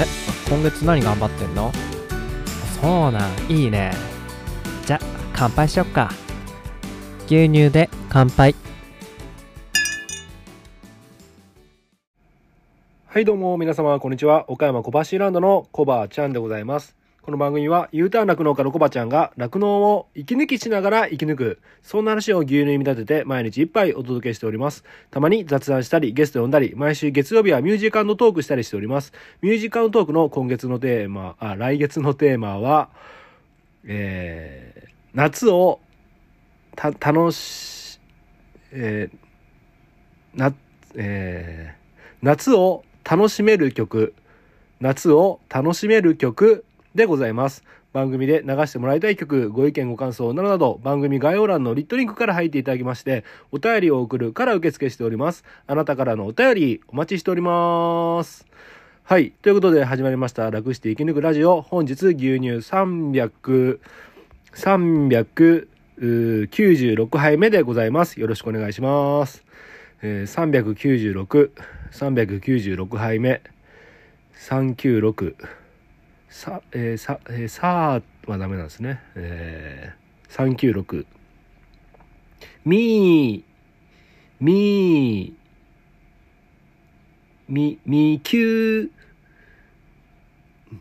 え、今月何頑張ってんの？そうなん、いいね。じゃ、乾杯しよっか。牛乳で乾杯。はいどうも皆様こんにちは岡山小橋ランドのコバちゃんでございますこの番組は U ターン酪農家のコバちゃんが酪農を息抜きしながら生き抜くそんな話を牛乳に見立てて毎日一杯お届けしております。たまに雑談したりゲスト呼んだり毎週月曜日はミュージカルのトークしたりしております。ミュージカルトークの今月のテーマあ来月のテーマはえー、夏をた楽しえー、なえー、夏を楽しめる曲、夏を楽しめる曲。でございます。番組で流してもらいたい曲、ご意見ご感想などなど、番組概要欄のリットリンクから入っていただきまして、お便りを送るから受付しております。あなたからのお便り、お待ちしております。はい。ということで始まりました、楽して生き抜くラジオ。本日、牛乳300、396杯目でございます。よろしくお願いします。えー、396、396杯目、396、さ、えー、さ、えー、さはダメなんですね。えー、396、みー、みー、み、みきゅう、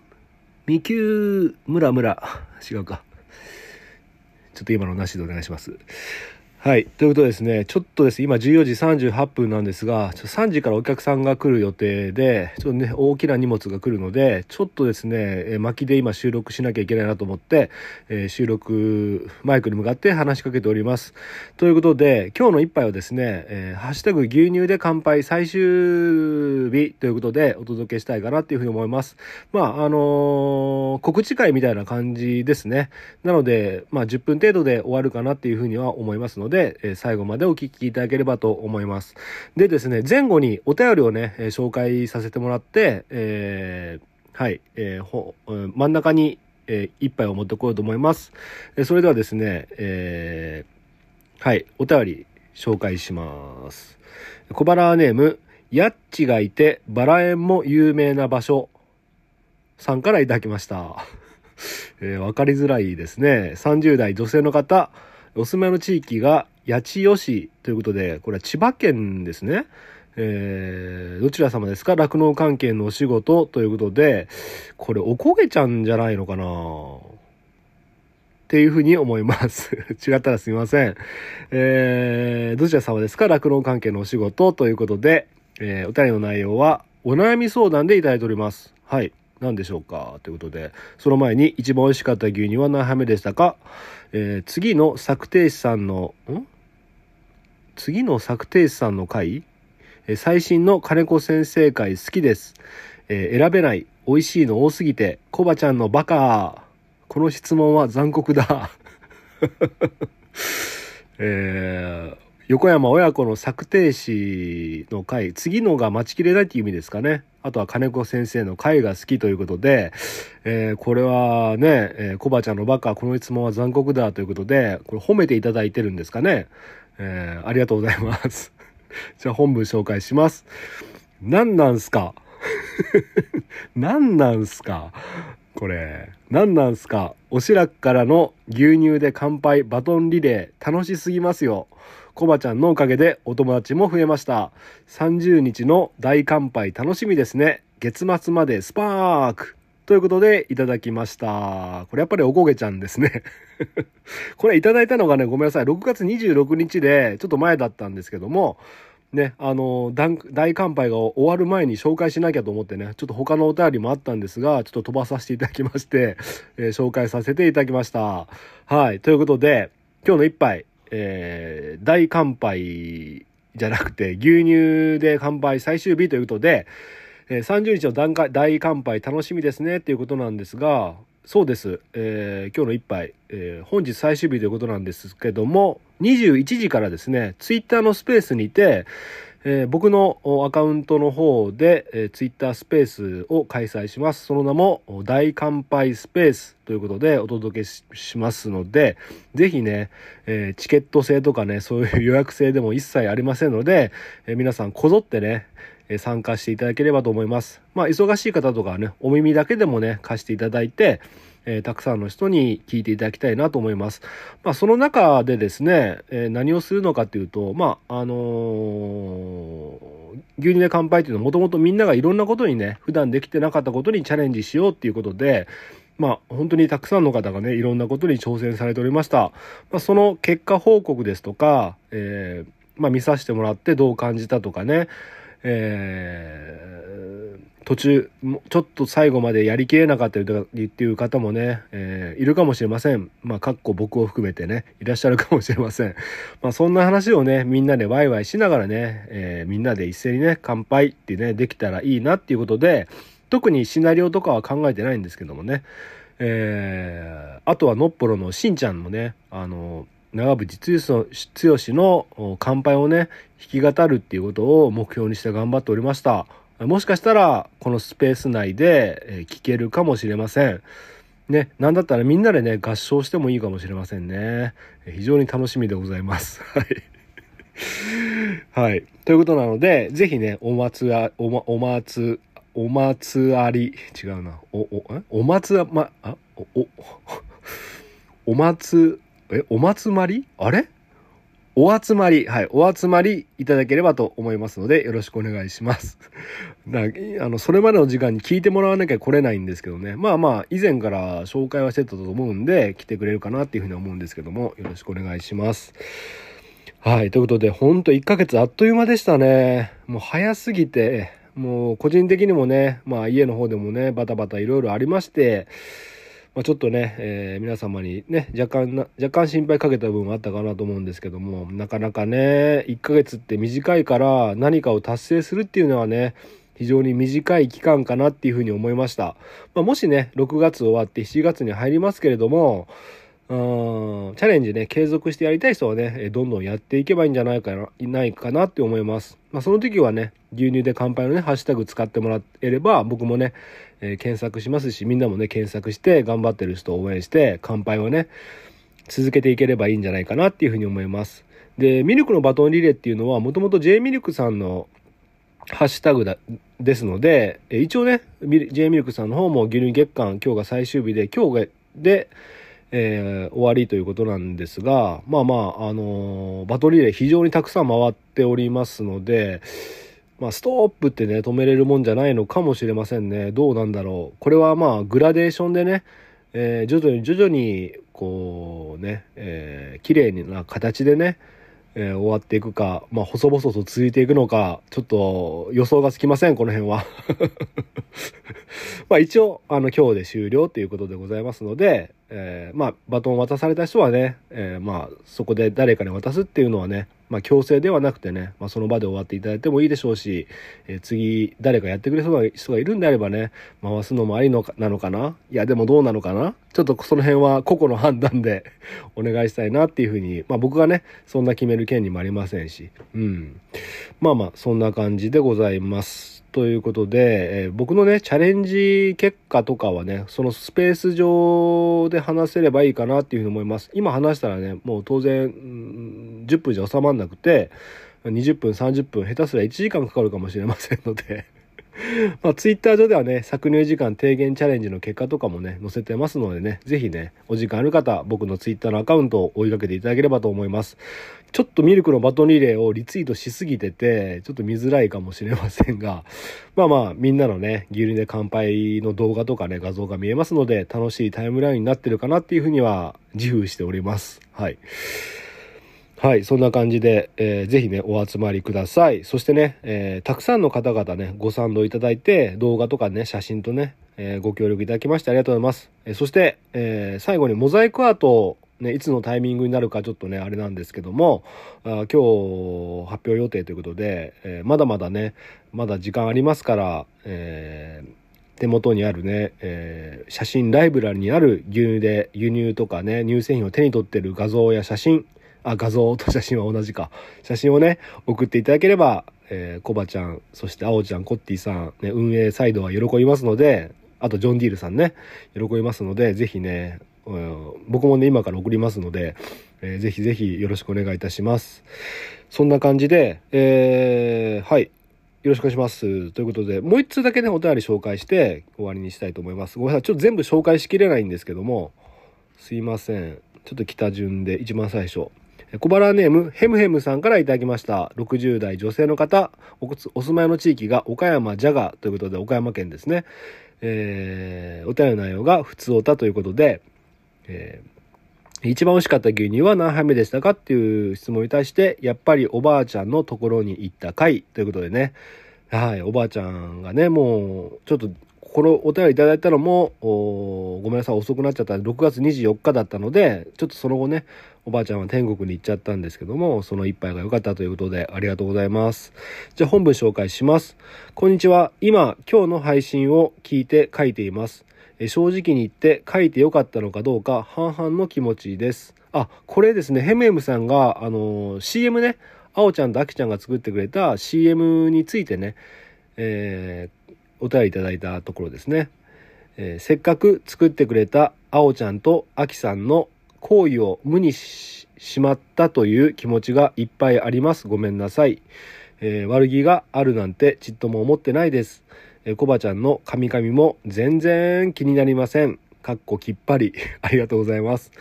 みきゅう、むらむら。違うか。ちょっと今のなしでお願いします。はい。ということですね、ちょっとです今14時38分なんですが、ちょ3時からお客さんが来る予定で、ちょっとね、大きな荷物が来るので、ちょっとですね、え巻きで今収録しなきゃいけないなと思って、えー、収録マイクに向かって話しかけております。ということで、今日の一杯はですね、えー、ハッシュタグ牛乳で乾杯最終日ということでお届けしたいかなっていうふうに思います。まあ、あのー、告知会みたいな感じですね。なので、まあ、10分程度で終わるかなっていうふうには思いますので、で、え最後までお聞きいただければと思います。でですね、前後にお便りをね、え紹介させてもらって、えー、はい、えー、ほ真ん中に、えー、一杯を持ってこようと思います。えそれではですね、えはい、お便り紹介します。小腹ネーム、ヤッチがいて、バラ園も有名な場所さんからいただきました。えー、わかりづらいですね。30代女性の方、お住まいの地域が八千代市ということで、これは千葉県ですね。えー、どちら様ですか？酪農関係のお仕事ということで、これおこげちゃんじゃないのかな？っていうふうに思います。違ったらすみません。えー、どちら様ですか？酪農関係のお仕事ということで、えー、お便りの内容はお悩み相談でいただいております。はい。何でしょうかということで、その前に一番美味しかった牛乳は何杯目でしたか？えー、次の策定士さんの、ん？次の策定士さんの回、えー、最新の金子先生会好きです。えー、選べない、美味しいの多すぎて、コバちゃんのバカ。この質問は残酷だ。え横山親子の策定士の回、次のが待ちきれないっていう意味ですかね。あとは金子先生の回が好きということで、えー、これはね、えー、コバちゃんのバカ、この質問は残酷だということで、これ褒めていただいてるんですかね。えー、ありがとうございます。じゃあ本文紹介します。何なんすか？何なんすか？これ。何なんすか？おしらくからの牛乳で乾杯バトンリレー楽しすぎますよ。コバちゃんのおかげでお友達も増えました。30日の大乾杯楽しみですね。月末までスパークということでいただきました。これやっぱりおこげちゃんですね。これいただいたのがね、ごめんなさい。6月26日で、ちょっと前だったんですけども、ね、あの、大乾杯が終わる前に紹介しなきゃと思ってね、ちょっと他のお便りもあったんですが、ちょっと飛ばさせていただきまして、えー、紹介させていただきました。はい。ということで、今日の一杯、えー、大乾杯じゃなくて、牛乳で乾杯最終日ということで、えー、30日の段階大乾杯楽しみですねっていうことなんですが、そうです。えー、今日の一杯、えー、本日最終日ということなんですけども、21時からですね、ツイッターのスペースにて、えー、僕のアカウントの方で、えー、ツイッタースペースを開催します。その名も大乾杯スペースということでお届けしますので、ぜひね、えー、チケット制とかね、そういう 予約制でも一切ありませんので、えー、皆さんこぞってね、え参加していただければと思います。まあ、忙しい方とかはね、お耳だけでもね、貸していただいて、えー、たくさんの人に聞いていただきたいなと思います。まあ、その中でですね、えー、何をするのかっていうと、まあ、あのー、牛乳で乾杯っていうのはもともとみんながいろんなことにね、普段できてなかったことにチャレンジしようっていうことで、まあ、本当にたくさんの方がね、いろんなことに挑戦されておりました。まあ、その結果報告ですとか、えー、まあ、見させてもらってどう感じたとかね、えー、途中、ちょっと最後までやりきれなかったりっていう方もね、えー、いるかもしれません。まあ、かっこ僕を含めてね、いらっしゃるかもしれません。まあ、そんな話をね、みんなでワイワイしながらね、えー、みんなで一斉にね、乾杯ってね、できたらいいなっていうことで、特にシナリオとかは考えてないんですけどもね、えー、あとはのっぽろのしんちゃんもね、あの、長渕剛の乾杯をね、弾き語るっていうことを目標にして頑張っておりました。もしかしたら、このスペース内で聴けるかもしれません。ね、なんだったらみんなでね、合唱してもいいかもしれませんね。非常に楽しみでございます。はい。はい。ということなので、ぜひね、お祭あ、おま、お祭、お祭り、違うな。お、お、お祭、ま、あ、お、お、お祭、え、お祭り？あれ？お集まり、はい、お集まりいただければと思いますので、よろしくお願いします。だあの、それまでの時間に聞いてもらわなきゃ来れないんですけどね。まあまあ、以前から紹介はしてたと思うんで、来てくれるかなっていうふうに思うんですけども、よろしくお願いします。はい、ということで、ほんと1ヶ月あっという間でしたね。もう早すぎて、もう個人的にもね、まあ家の方でもね、バタバタいろいろありまして、まあ、ちょっとね、えー、皆様にね、若干な、若干心配かけた部分はあったかなと思うんですけども、なかなかね、1ヶ月って短いから何かを達成するっていうのはね、非常に短い期間かなっていうふうに思いました。まあ、もしね、6月終わって7月に入りますけれども、チャレンジね、継続してやりたい人はね、どんどんやっていけばいいんじゃないかな、いないかなって思います。まあ、その時はね、牛乳で乾杯のね、ハッシュタグ使ってもらえれば、僕もね、えー、検索しますし、みんなもね、検索して頑張ってる人を応援して、乾杯をね、続けていければいいんじゃないかなっていうふうに思います。で、ミルクのバトンリレーっていうのは、もともと J ミルクさんのハッシュタグだ、ですので、一応ね、J ミルクさんの方も牛乳月間、今日が最終日で、今日で、えー、終わりということなんですが、まあまあ、あのー、バトルリレー非常にたくさん回っておりますので、まあ、ストップってね、止めれるもんじゃないのかもしれませんね。どうなんだろう。これはまあ、グラデーションでね、えー、徐々に徐々に、こうね、えー、綺麗な形でね、えー、終わっていくか、まあ、細々と続いていくのか、ちょっと予想がつきません、この辺は。まあ一応、あの、今日で終了ということでございますので、えー、まあ、バトンを渡された人はね、えー、まあ、そこで誰かに渡すっていうのはね、まあ、強制ではなくてね、まあ、その場で終わっていただいてもいいでしょうし、えー、次、誰かやってくれそうな人がいるんであればね、回すのもありのか、なのかな？いや、でもどうなのかな？ちょっとその辺は個々の判断で お願いしたいなっていうふうに、まあ、僕がね、そんな決める権利もありませんし、うん。まあまあ、そんな感じでございます。ということで、えー、僕のね、チャレンジ結果とかはね、そのスペース上で話せればいいかなっていうふうに思います。今話したらね、もう当然、10分じゃ収まんなくて、20分、30分、下手すら1時間かかるかもしれませんので まあ、ツイッター上ではね、搾乳時間低減チャレンジの結果とかもね、載せてますのでね、ぜひね、お時間ある方、僕のツイッターのアカウントを追いかけていただければと思います。ちょっとミルクのバトンリレーをリツイートしすぎてて、ちょっと見づらいかもしれませんが、まあまあ、みんなのね、牛乳で乾杯の動画とかね、画像が見えますので、楽しいタイムラインになってるかなっていうふうには自負しております。はい。はい、そんな感じで、えー、ぜひね、お集まりください。そしてね、えー、たくさんの方々ね、ご賛同いただいて、動画とかね、写真とね、えー、ご協力いただきましてありがとうございます。えー、そして、えー、最後にモザイクアートをね、いつのタイミングになるかちょっとね、あれなんですけども、あ今日発表予定ということで、えー、まだまだね、まだ時間ありますから、えー、手元にあるね、えー、写真ライブラリにある牛乳で輸入とかね、乳製品を手に取ってる画像や写真、あ、画像と写真は同じか。写真をね、送っていただければ、えー、コバちゃん、そしてアオちゃん、コッティさん、ね、運営サイドは喜びますので、あとジョン・ディールさんね、喜びますので、ぜひね、うん、僕もね、今から送りますので、えー、ぜひぜひよろしくお願いいたします。そんな感じで、えー、はい。よろしくお願いします。ということで、もう一通だけね、お便り紹介して終わりにしたいと思います。ごめんなさい。ちょっと全部紹介しきれないんですけども、すいません。ちょっと北順で一番最初。小腹ネーム、ヘムヘムさんからいただきました。60代女性の方、おお住まいの地域が岡山ジャガということで、岡山県ですね。えー、お便りの内容が普通おたということで、えー一番美味しかった牛乳は何杯目でしたかっていう質問に対して、やっぱりおばあちゃんのところに行った回ということでね。はい、おばあちゃんがね、もう、ちょっと、このお便りいただいたのも、ごめんなさい、遅くなっちゃった。6月24日だったので、ちょっとその後ね、おばあちゃんは天国に行っちゃったんですけども、その一杯が良かったということで、ありがとうございます。じゃあ本文紹介します。こんにちは。今、今日の配信を聞いて書いています。え正直に言って書いてよかったのかどうか半々の気持ちです。あ、これですね、ヘムヘムさんが、あのー CM ね、あおちゃんとあきちゃんが作ってくれた CM についてね、えーお便りいただいたところですね。えーせっかく作ってくれたあおちゃんとあきさんの行為を無にししまったという気持ちがいっぱいあります。ごめんなさい。えー悪気があるなんてちっとも思ってないです。えー、コバちゃんのカミカミも全然気になりません。かっこきっぱり。ありがとうございます。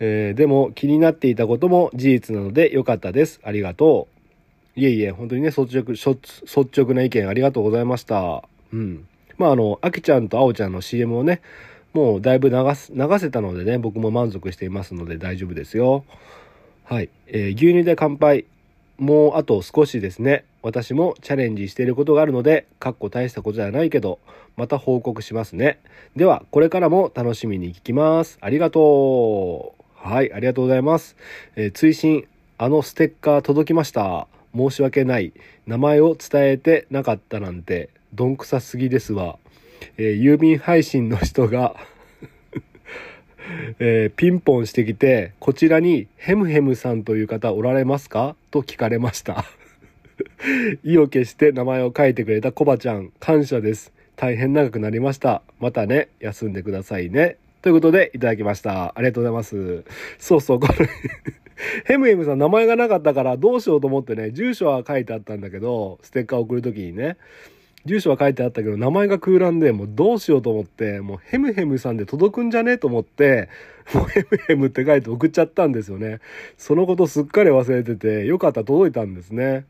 えーでも気になっていたことも事実なのでよかったです。ありがとう。いえいえ、本当にね、率直、率直な意見ありがとうございました。うん。まあ、あの、あきちゃんとあおちゃんの CM をね、もうだいぶ流す、流せたのでね、僕も満足していますので大丈夫ですよ。はい。えー牛乳で乾杯。もうあと少しですね。私もチャレンジしていることがあるので、かっこ大したことじゃないけど、また報告しますね。では、これからも楽しみに聞きます。ありがとう。はい、ありがとうございます。えー追伸、あのステッカー届きました。申し訳ない。名前を伝えてなかったなんて、どんくさすぎですわ。えー郵便配信の人が、えーピンポンしてきて、こちらにヘムヘムさんという方おられますか？と聞かれました。意を決して名前を書いてくれたコバちゃん、感謝です。大変長くなりました。またね、休んでくださいね。ということで、いただきました。ありがとうございます。そうそう、これ、ヘムヘムさん名前がなかったからどうしようと思ってね、住所は書いてあったんだけど、ステッカー送るときにね、住所は書いてあったけど、名前が空欄で、もうどうしようと思って、もうヘムヘムさんで届くんじゃねえと思って、もうヘムヘムって書いて送っちゃったんですよね。そのことすっかり忘れてて、よかった届いたんですね。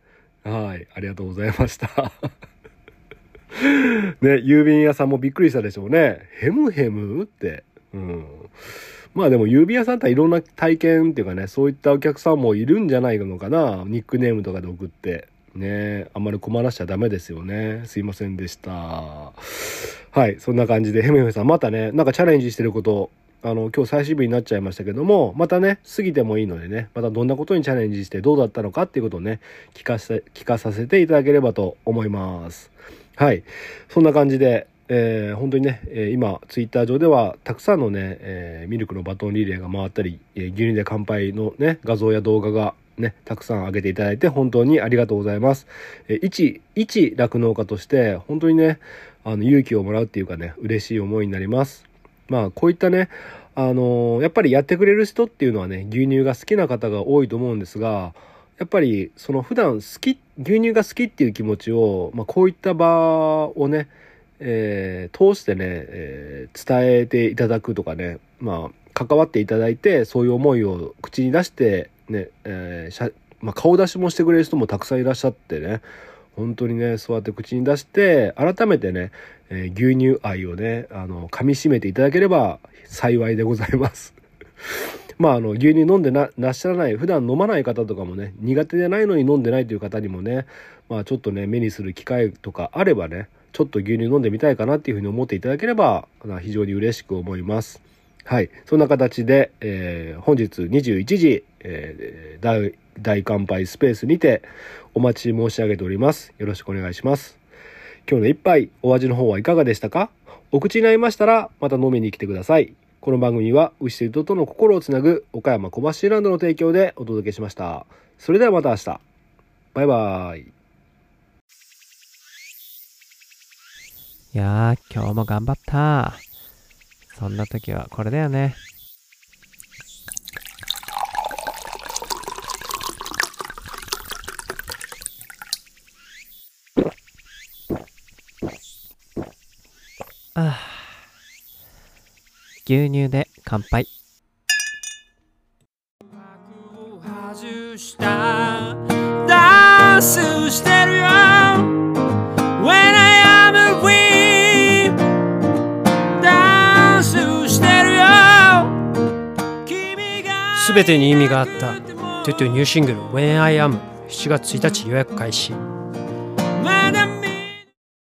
はい、ありがとうございました。ね、郵便屋さんもびっくりしたでしょうね。ヘムヘムって。うん。まあでも郵便屋さんっていろんな体験っていうかね、そういったお客さんもいるんじゃないのかな。ニックネームとかで送って。ねあんまり困らしちゃダメですよね。すいませんでした。はい、そんな感じで、ヘムヘムさんまたね、なんかチャレンジしてること、あの、今日最終日になっちゃいましたけども、またね、過ぎてもいいのでね、またどんなことにチャレンジしてどうだったのかっていうことをね、聞かせ、聞かさせていただければと思います。はい。そんな感じで、えー本当にね、えー今、ツイッター上では、たくさんのね、えーミルクのバトンリレーが回ったり、え牛乳で乾杯のね、画像や動画がね、たくさん上げていただいて、本当にありがとうございます。えー一、一酪農家として、本当にね、あの、勇気をもらうっていうかね、嬉しい思いになります。まあ、こういったね、あのーやっぱりやってくれる人っていうのはね、牛乳が好きな方が多いと思うんですが、やっぱりその普段好き牛乳が好きっていう気持ちを、まあ、こういった場をね、えー通してね、えー伝えていただくとかね、まあ、関わっていただいてそういう思いを口に出してね、えーまあ、顔出しもしてくれる人もたくさんいらっしゃってね本当にねそうやって口に出して改めてね、え牛乳愛をねあの噛み締めていただければ幸いでございます。まあ、あの、牛乳飲んでな、なっしゃらない、普段飲まない方とかもね、苦手でないのに飲んでないという方にもね、まあ、ちょっとね、目にする機会とかあればね、ちょっと牛乳飲んでみたいかなっていうふうに思っていただければ、非常に嬉しく思います。はい。そんな形で、えー本日21時、えー大、大乾杯スペースにてお待ち申し上げております。よろしくお願いします。今日の一杯、お味の方はいかがでしたか？お口に合いましたら、また飲みに来てください。この番組は、牛と人との心をつなぐ、岡山小橋ランドの提供でお届けしました。それではまた明日。バイバイ。やー、今日も頑張った。そんな時はこれだよね。ああ。牛乳で乾杯。ダンスしてるよすべてに意味があった。というニューシングル When I Am 7月1日予約開始。